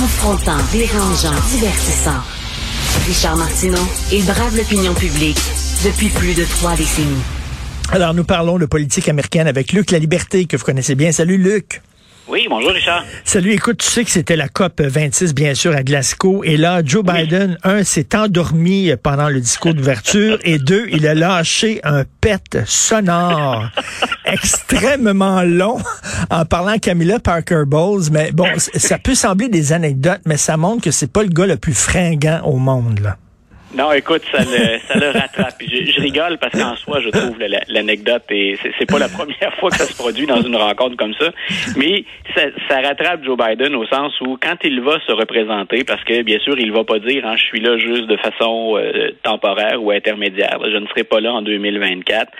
Confrontant, dérangeant, divertissant. Richard Martineau, il brave l'opinion publique depuis plus de trois décennies. Alors, nous parlons de politique américaine avec Luc La Liberté, que vous connaissez bien. Salut, Luc. Oui, bonjour Richard. Salut, écoute, tu sais que c'était la COP 26, bien sûr, à Glasgow. Et là, Joe Biden, un, s'est endormi pendant le discours d'ouverture. et deux, il a lâché un pet sonore extrêmement long en parlant à Camilla Parker Bowles. Mais bon, ça peut sembler des anecdotes, mais ça montre que c'est pas le gars le plus fringant au monde, là. Non, écoute, ça le, ça le rattrape. Je, rigole parce qu'en soi, je trouve l'anecdote et c'est pas la première fois que ça se produit dans une rencontre comme ça. Mais ça, ça, rattrape Joe Biden au sens où quand il va se représenter, parce que bien sûr, il va pas dire hein, je suis là juste de façon euh, temporaire ou intermédiaire. Je ne serai pas là en 2024.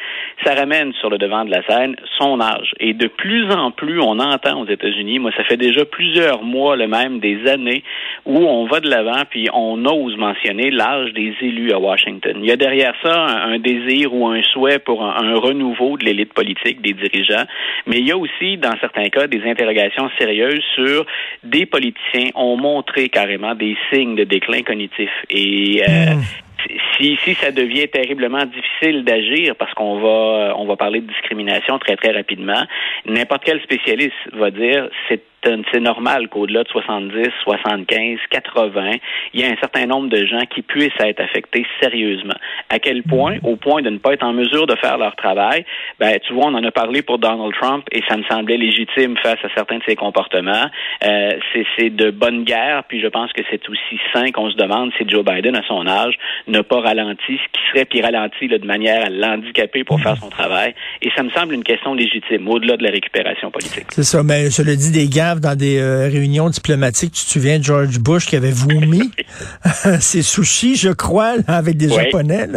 Ça ramène sur le devant de la scène son âge. Et de plus en plus, on entend aux États-Unis. Moi, ça fait déjà plusieurs mois, le même des années, où on va de l'avant puis on ose mentionner l'âge des élus à Washington. Il y a derrière ça un, désir ou un souhait pour un, renouveau de l'élite politique, des dirigeants, mais il y a aussi, dans certains cas, des interrogations sérieuses sur des politiciens ont montré carrément des signes de déclin cognitif. Et euh, hmm. Si, si ça devient terriblement difficile d'agir, parce qu'on va on va parler de discrimination très très rapidement, n'importe quel spécialiste va dire c'est c'est normal qu'au-delà de 70, 75, 80, il y a un certain nombre de gens qui puissent être affectés sérieusement. À quel point? Au point de ne pas être en mesure de faire leur travail. Ben, tu vois, on en a parlé pour Donald Trump et ça me semblait légitime face à certains de ses comportements. Euh, c'est de bonne guerre, puis je pense que c'est aussi sain qu'on se demande si Joe Biden, à son âge, n'a pas ralenti, ce qui serait puis ralenti de manière à l'handicaper pour faire son travail. Et ça me semble une question légitime, au-delà de la récupération politique. C'est ça, mais je le dis des gars dans des euh, réunions diplomatiques. Tu te souviens de George Bush qui avait vomi ses sushis, je crois, avec des Japonais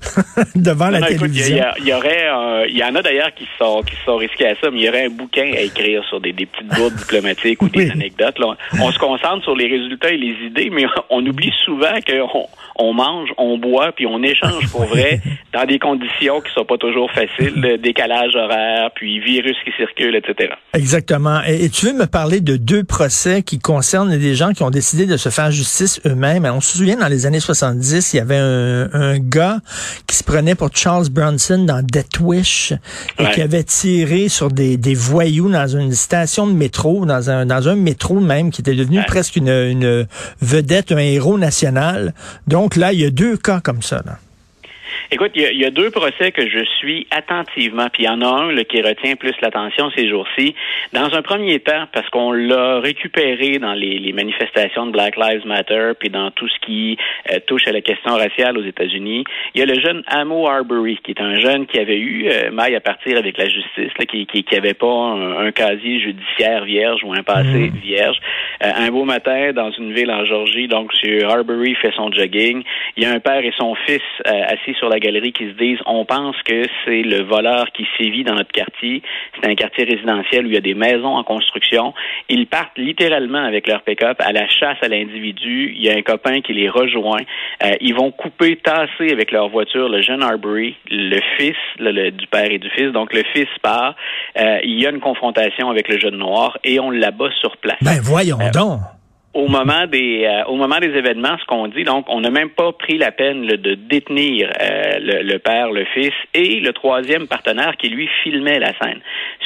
devant la télévision. Il y, aurait, il y en a d'ailleurs qui sont qui sont risqués à ça, mais il y aurait un bouquin à écrire sur des, petites bourdes diplomatiques ou des anecdotes. On se concentre sur les résultats et les idées, mais on oublie souvent qu'on on mange, on boit, puis on échange pour vrai dans des conditions qui sont pas toujours faciles, décalage horaire, puis virus qui circulent, etc. Exactement. Et, tu veux me parler de deux procès qui concernent des gens qui ont décidé de se faire justice eux-mêmes. On se souvient, dans les années 70, il y avait un, gars qui se prenait pour Charles Bronson dans Death Wish et qui avait tiré sur des, voyous dans une station de métro, dans un, dans un métro même, qui était devenu presque une, une vedette, un héros national. Donc là, il y a deux cas comme ça. Là. Écoute, il y, a, deux procès que je suis attentivement, puis il y en a un qui retient plus l'attention ces jours-ci. Dans un premier temps, parce qu'on l'a récupéré dans les, manifestations de Black Lives Matter, puis dans tout ce qui euh, touche à la question raciale aux États-Unis, il y a le jeune Amo Arbery, qui est un jeune qui avait eu euh, maille à partir avec la justice, qui, qui, avait pas un, casier judiciaire vierge ou un passé mmh. vierge. Euh, un beau matin, dans une ville en Georgie, donc M. Arbery fait son jogging. Il y a un père et son fils assis sur la galerie qui se disent on pense que c'est le voleur qui sévit dans notre quartier. C'est un quartier résidentiel où il y a des maisons en construction. Ils partent littéralement avec leur pick-up à la chasse à l'individu. Il y a un copain qui les rejoint. Euh, ils vont couper, tasser avec leur voiture le jeune Arbery, le fils du père et du fils. Donc le fils part. Euh, il y a une confrontation avec le jeune noir et on l'abat sur place. Ben voyons euh, donc au moment des euh, au moment des événements, ce qu'on dit, donc, on n'a même pas pris la peine de détenir euh, le, père, le fils et le troisième partenaire qui lui filmait la scène.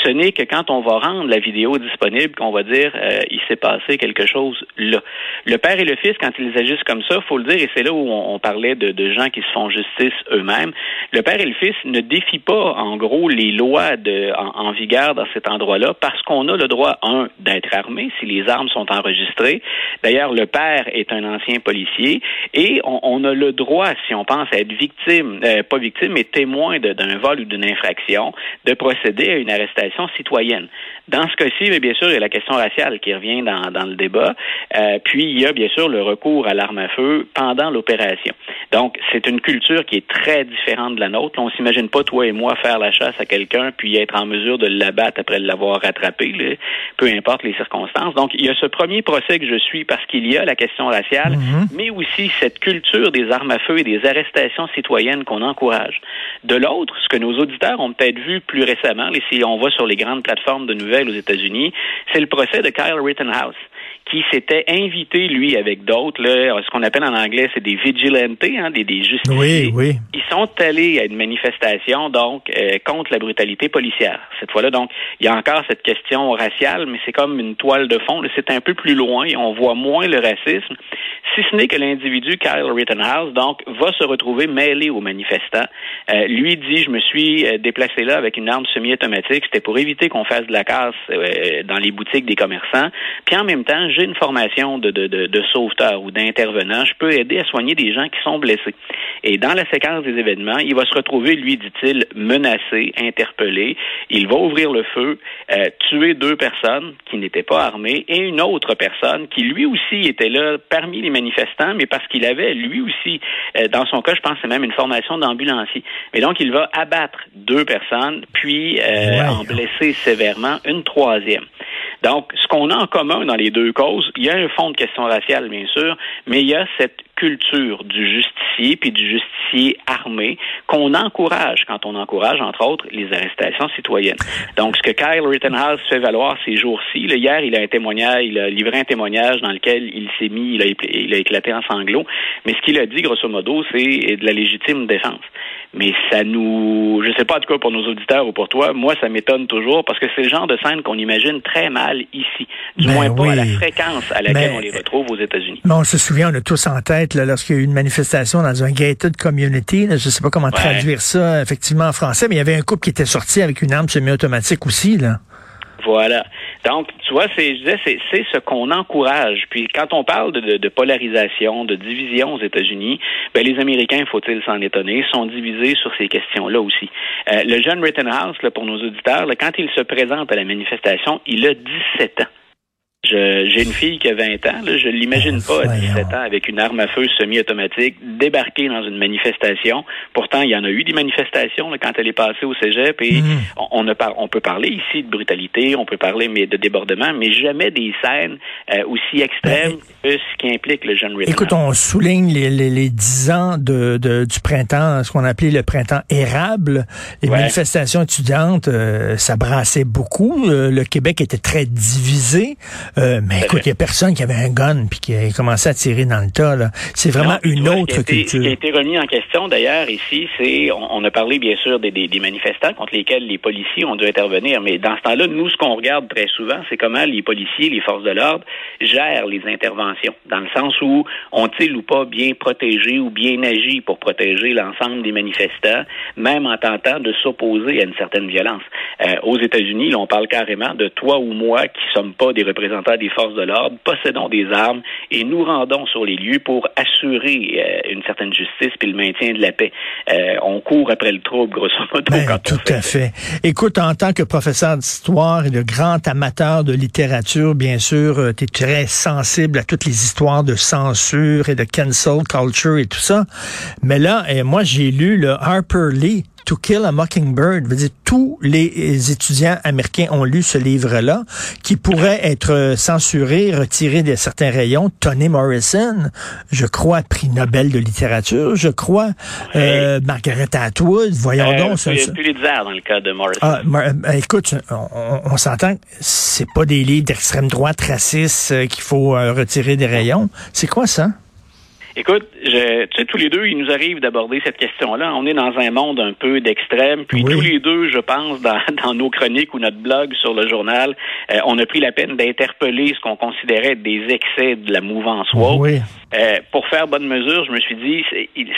Ce n'est que quand on va rendre la vidéo disponible qu'on va dire euh, il s'est passé quelque chose là. Le père et le fils, quand ils agissent comme ça, faut le dire, et c'est là où on, parlait de, de, gens qui se font justice eux-mêmes. Le père et le fils ne défient pas, en gros, les lois de, en, en vigueur dans cet endroit-là parce qu'on a le droit, un, d'être armé si les armes sont enregistrées D'ailleurs, le père est un ancien policier et on, a le droit, si on pense être victime, euh, pas victime, mais témoin d'un vol ou d'une infraction, de procéder à une arrestation citoyenne. Dans ce cas-ci, bien sûr, il y a la question raciale qui revient dans, dans le débat. Euh, puis, il y a bien sûr le recours à l'arme à feu pendant l'opération. Donc, c'est une culture qui est très différente de la nôtre. On s'imagine pas, toi et moi, faire la chasse à quelqu'un puis être en mesure de l'abattre après l'avoir rattrapé, peu importe les circonstances. Donc, il y a ce premier procès que je suis parce qu'il y a la question raciale, mhm. mais aussi cette culture des armes à feu et des arrestations citoyennes qu'on encourage. De l'autre, ce que nos auditeurs ont peut-être vu plus récemment, et si on va sur les grandes plateformes de nouvelles aux États-Unis, c'est le procès de Kyle Rittenhouse qui s'était invité, lui, avec d'autres, ce qu'on appelle en anglais, c'est des vigilantes, hein, des, des justiciers. Oui, oui. Ils sont allés à une manifestation, donc, euh, contre la brutalité policière. Cette fois-là, donc, il y a encore cette question raciale, mais c'est comme une toile de fond. C'est un peu plus loin et on voit moins le racisme, si ce n'est que l'individu Kyle Rittenhouse, donc, va se retrouver mêlé aux manifestants. Euh, lui dit, je me suis euh, déplacé là avec une arme semi-automatique. C'était pour éviter qu'on fasse de la casse dans les boutiques des commerçants. Puis en même temps, j'ai une formation de, de, de, sauveteur ou d'intervenant. Je peux aider à soigner des gens qui sont blessés. Et dans la séquence des événements, il va se retrouver, lui, dit-il, menacé, interpellé. Il va ouvrir le feu, euh, tuer deux personnes qui n'étaient pas armées et une autre personne qui, lui aussi, était là parmi les manifestants, mais parce qu'il avait, lui aussi, euh, dans son cas, je pense, c'est même une formation d'ambulancier. Mais donc, il va abattre deux personnes, puis euh, en blesser sévèrement une troisième. Donc, ce qu'on a en commun dans les deux il y a un fond de question raciale, bien sûr, mais il y a cette culture du justicier puis du justicier armé qu'on encourage quand on encourage, entre autres, les arrestations citoyennes. Donc, ce que Kyle Rittenhouse fait valoir ces jours-ci, hier, il a un témoignage, il a livré un témoignage dans lequel il s'est mis, il a, il a éclaté en sanglots, mais ce qu'il a dit, grosso modo, c'est de la légitime défense. Mais ça nous, je sais pas en tout cas pour nos auditeurs ou pour toi, moi ça m'étonne toujours parce que c'est le genre de scène qu'on imagine très mal ici, du ben moins pas à la fréquence à laquelle ben, on les retrouve aux États-Unis. On se souvient, on a tous en tête lorsqu'il y a eu une manifestation dans un gated community, là, je sais pas comment traduire ça effectivement en français, mais il y avait un couple qui était sorti avec une arme semi-automatique aussi là. Voilà. Donc, tu vois, c'est, je disais, c'est, ce qu'on encourage. Puis, quand on parle de, polarisation, de division aux États-Unis, ben, les Américains, faut-il s'en étonner, sont divisés sur ces questions-là aussi. Euh, le jeune Rittenhouse, là, pour nos auditeurs, quand il se présente à la manifestation, il a 17 ans. J'ai une fille qui a 20 ans, là, je l'imagine pas à 17 ans avec une arme à feu semi-automatique débarquer dans une manifestation. Pourtant, il y en a eu des manifestations là, quand elle est passée au cégep et mhm. on, a on peut parler ici de brutalité, on peut parler mais de débordement, mais jamais des scènes euh, aussi extrêmes ben, que ce qui implique le jeune Rittenhouse. Écoute, on souligne les, les, les 10 ans de, de, du printemps, ce qu'on appelait le printemps érable. Les manifestations étudiantes, euh, ça brassait beaucoup. Euh, le Québec était très divisé. Euh, mais écoute, il n'y a personne qui avait un gun puis qui a commencé à tirer dans le tas. C'est vraiment une autre culture. Ce qui a été remis en question d'ailleurs ici, c'est on, a parlé bien sûr des, des, manifestants contre lesquels les policiers ont dû intervenir, mais dans ce temps-là, nous, ce qu'on regarde très souvent, c'est comment les policiers, les forces de l'ordre gèrent les interventions, dans le sens où ont-ils ou pas bien protégé ou bien agi pour protéger l'ensemble des manifestants, même en tentant de s'opposer à une certaine violence. Euh, aux États-Unis, on parle carrément de toi ou moi qui sommes pas des représentants des forces de l'ordre, possédons des armes et nous rendons sur les lieux pour assurer euh, une certaine justice puis le maintien de la paix. Euh, on court après le trouble, grosso modo. Ben, tout à fait. Écoute, en tant que professeur d'histoire et de grand amateur de littérature, bien sûr, euh, tu es très sensible à toutes les histoires de censure et de cancel culture et tout ça. Mais là, moi, j'ai lu le Harper Lee To Kill a Mockingbird. Veut dire, tous les étudiants américains ont lu ce livre-là, qui pourrait être censuré, retiré de certains rayons. Toni Morrison, je crois, prix Nobel de littérature, je crois. Euh, Margaret Atwood, voyons euh, donc. Il a dans le cas de Morrison. Ah, euh, écoute, on, on s'entend, c'est pas des livres d'extrême droite racistes euh, qu'il faut retirer des rayons. C'est quoi ça? Écoute, je, tu sais, tous les deux, il nous arrive d'aborder cette question-là. On est dans un monde un peu d'extrême, puis tous les deux, je pense, dans, dans, nos chroniques ou notre blog sur le journal, euh, on a pris la peine d'interpeller ce qu'on considérait être des excès de la mouvance woke. Oui. Euh, pour faire bonne mesure, je me suis dit,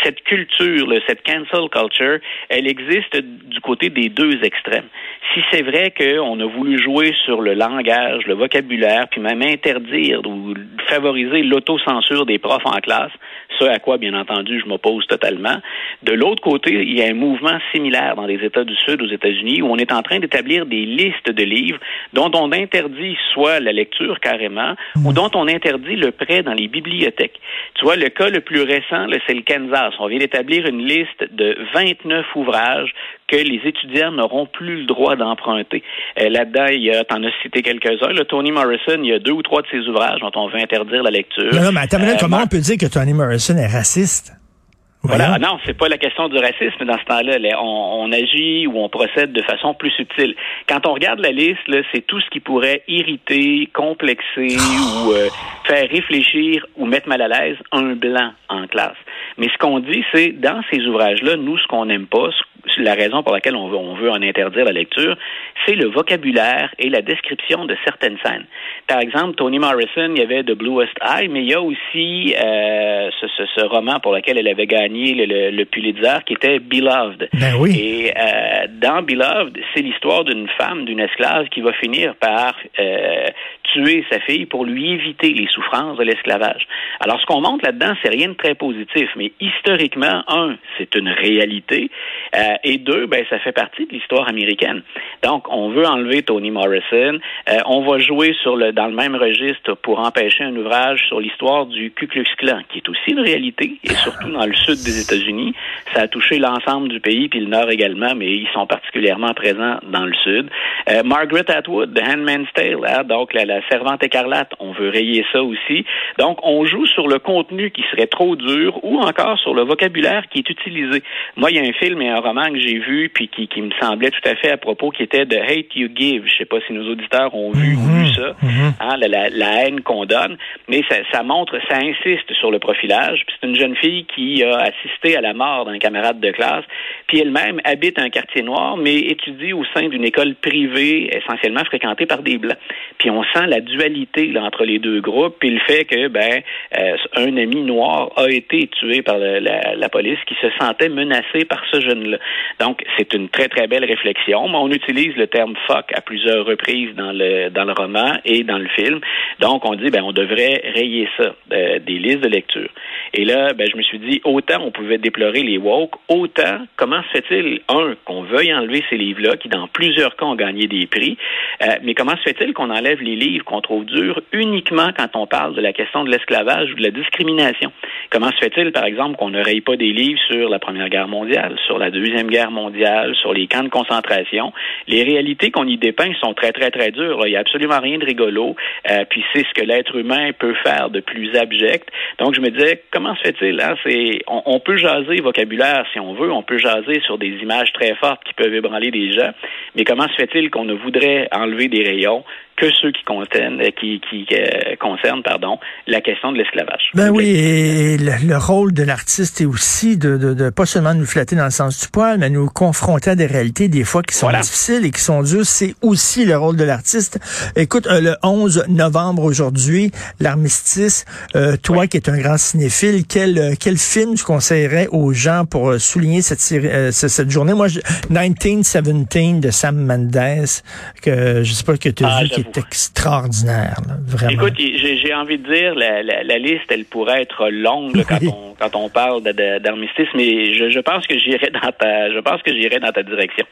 cette culture, cette cancel culture, elle existe du côté des deux extrêmes. Si c'est vrai qu'on a voulu jouer sur le langage, le vocabulaire, puis même interdire ou favoriser l'autocensure des profs en classe, ce à quoi, bien entendu, je m'oppose totalement. De l'autre côté, il y a un mouvement similaire dans les États du Sud, aux États-Unis, où on est en train d'établir des listes de livres dont on interdit soit la lecture carrément, ou dont on interdit le prêt dans les bibliothèques. Tu vois, le cas le plus récent, c'est le Kansas. On vient d'établir une liste de 29 ouvrages que les étudiants n'auront plus le droit d'emprunter. Euh, là-dedans, il y a, t'en as cité quelques-uns. Le Toni Morrison, il y a deux ou trois de ses ouvrages dont on veut interdire la lecture. Non, mais attends, euh, comment on peut dire que Toni Morrison est raciste? Voilà, non, c'est pas la question du racisme dans ce temps-là. On, on, agit ou on procède de façon plus subtile. Quand on regarde la liste, c'est tout ce qui pourrait irriter, complexer ou euh, faire réfléchir ou mettre mal à l'aise un blanc en classe. Mais ce qu'on dit, c'est dans ces ouvrages-là, nous, ce qu'on n'aime pas, la raison pour laquelle on veut, on veut en interdire la lecture, c'est le vocabulaire et la description de certaines scènes. Par exemple, Toni Morrison, il y avait The Bluest Eye, mais il y a aussi euh, ce, ce, ce, roman pour lequel elle avait gagné le, le, Pulitzer, qui était Beloved. Ben oui. Et euh, dans Beloved, c'est l'histoire d'une femme, d'une esclave, qui va finir par euh, tuer sa fille pour lui éviter les souffrances de l'esclavage. Alors, ce qu'on montre là-dedans, c'est rien de très positif, mais historiquement, un, c'est une réalité, euh, et deux, ben, ça fait partie de l'histoire américaine. Donc, on veut enlever Toni Morrison, euh, on va jouer sur le, dans le même registre pour empêcher un ouvrage sur l'histoire du Ku Klux Klan, qui est aussi une réalité, et surtout dans le sud des États-Unis. Ça a touché l'ensemble du pays, puis le nord également, mais ils sont particulièrement présents dans le sud. Euh, Margaret Atwood, The Handmaid's Tale, hein, donc la, la servante écarlate, on veut rayer ça aussi. Donc, on joue sur le contenu qui serait trop dur ou encore sur le vocabulaire qui est utilisé. Moi, il y a un film et un roman que j'ai vu puis qui, qui me semblait tout à fait à propos qui était The Hate You Give. Je sais pas si nos auditeurs ont vu ou lu ça, Mhm. hein, la, la, la haine qu'on donne, mais ça, ça montre, ça insiste sur le profilage. Puis C'est une jeune fille qui a assisté à la mort d'un camarade de classe, puis elle-même habite un quartier noir, mais étudie au sein d'une école privée essentiellement fréquentée par des blancs. Puis on sent la dualité là, entre les deux groupes, puis le fait que ben euh, un ami noir a été tué par le- la, la police qui se sentait menacé par ce jeune-là. Donc c'est une très très belle réflexion. On utilise le terme fuck à plusieurs reprises dans le dans le roman et dans le film. Donc on dit ben on devrait rayer ça euh, des listes de lecture. Et là ben je me suis dit autant on pouvait déplorer les woke, autant comment se fait-il un qu'on veuille enlever ces livres-là qui dans plusieurs cas ont gagné des prix, euh, mais comment se fait-il qu'on enlève les livres qu'on trouve durs uniquement quand on parle de la question de l'esclavage ou de la discrimination? Comment se fait-il, par exemple, qu'on ne raye pas des livres sur la Première Guerre mondiale, sur la Deuxième Guerre mondiale, sur les camps de concentration? Les réalités qu'on y dépeint sont très, très, très dures. Il n'y a absolument rien de rigolo. Euh, puis c'est ce que l'être humain peut faire de plus abject. Donc je me disais, comment se fait-il? Hein? On, on peut jaser vocabulaire si on veut, on peut jaser sur des images très fortes qui peuvent ébranler des gens, mais comment se fait-il qu'on ne voudrait enlever des rayons que ceux qui contiennent, euh, qui, qui euh, concernent, pardon, la question de l'esclavage. Ben oui, et le, le rôle de l'artiste est aussi de, de, de pas seulement nous flatter dans le sens du poil, mais nous confronter à des réalités des fois qui sont Voilà. difficiles et qui sont dures. C'est aussi le rôle de l'artiste. Écoute, euh, le 11 novembre aujourd'hui, l'armistice, euh, toi qui es un grand cinéphile, quel, quel film tu conseillerais aux gens pour souligner cette, euh, cette journée? Moi, je, 1917 de Sam Mendes, que je sais pas que tu as Ah, vu, qui extraordinaire, là, vraiment. Écoute, j'ai envie de dire, la, la, la liste, elle pourrait être longue là, quand, Oui. on, quand on parle d'armistice, mais je, je pense que j'irai dans ta, je pense que j'irai dans ta direction.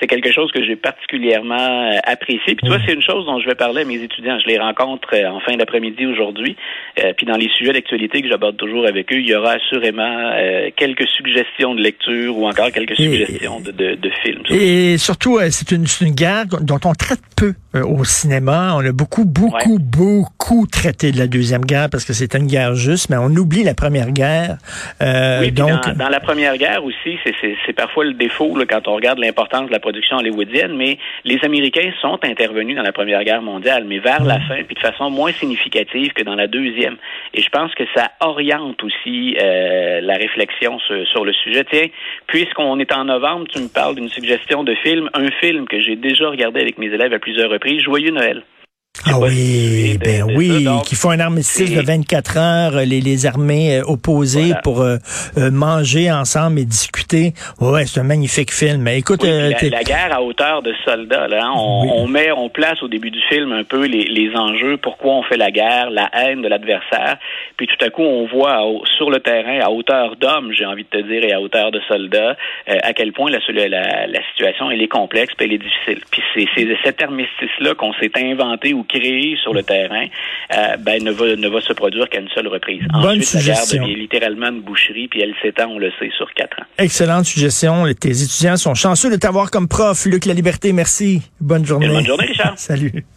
C'est quelque chose que j'ai particulièrement euh, apprécié. Puis tu vois, c'est une chose dont je vais parler à mes étudiants. Je les rencontre euh, en fin d'après-midi aujourd'hui. Euh, puis dans les sujets d'actualité que j'aborde toujours avec eux, il y aura assurément euh, quelques suggestions de lecture ou encore quelques Et- suggestions de, de, de films. Et surtout, euh, c'est une, une guerre dont on traite peu au cinéma. On a beaucoup, beaucoup, beaucoup traité de la Deuxième Guerre parce que c'était une guerre juste, mais on oublie la Première Guerre. Euh, Oui, donc, dans, dans la Première Guerre aussi, c'est parfois le défaut là, quand on regarde l'importance de la production hollywoodienne, mais les Américains sont intervenus dans la Première Guerre mondiale, mais vers la fin, puis de façon moins significative que dans la Deuxième. Et je pense que ça oriente aussi euh, la réflexion sur, sur le sujet. Tiens, puisqu'on est en novembre, tu me parles d'une suggestion de film, un film que j'ai déjà regardé avec mes élèves à plusieurs reprises, Joyeux Noël. Ah oui, ben de oui, qui font un armistice de c'est- 24 heures, euh, les, les armées euh, opposées Voilà. pour euh, euh, manger ensemble et discuter. Ouais, c'est un magnifique film. Mais écoute, Oui, euh, la, la guerre à hauteur de soldats, là, hein, on, Oui. on met, on place au début du film un peu les, les enjeux, pourquoi on fait la guerre, la haine de l'adversaire, puis tout à coup on voit sur le terrain, à hauteur d'hommes, j'ai envie de te dire, et à hauteur de soldats, euh, à quel point la, la, la situation elle est complexe, puis elle est difficile. Puis c'est c'est cet armistice-là qu'on s'est inventé ou créé sur le terrain, euh, ben ne va, ne va se produire qu'à une seule reprise. Bonne Ensuite, la guerre suggestion. devient littéralement une boucherie, puis elle s'étend, on le sait, sur quatre ans. excellente suggestion. Tes étudiants sont chanceux de t'avoir comme prof. Luc La Liberté, merci. Bonne journée. Bonne journée, Richard. Salut.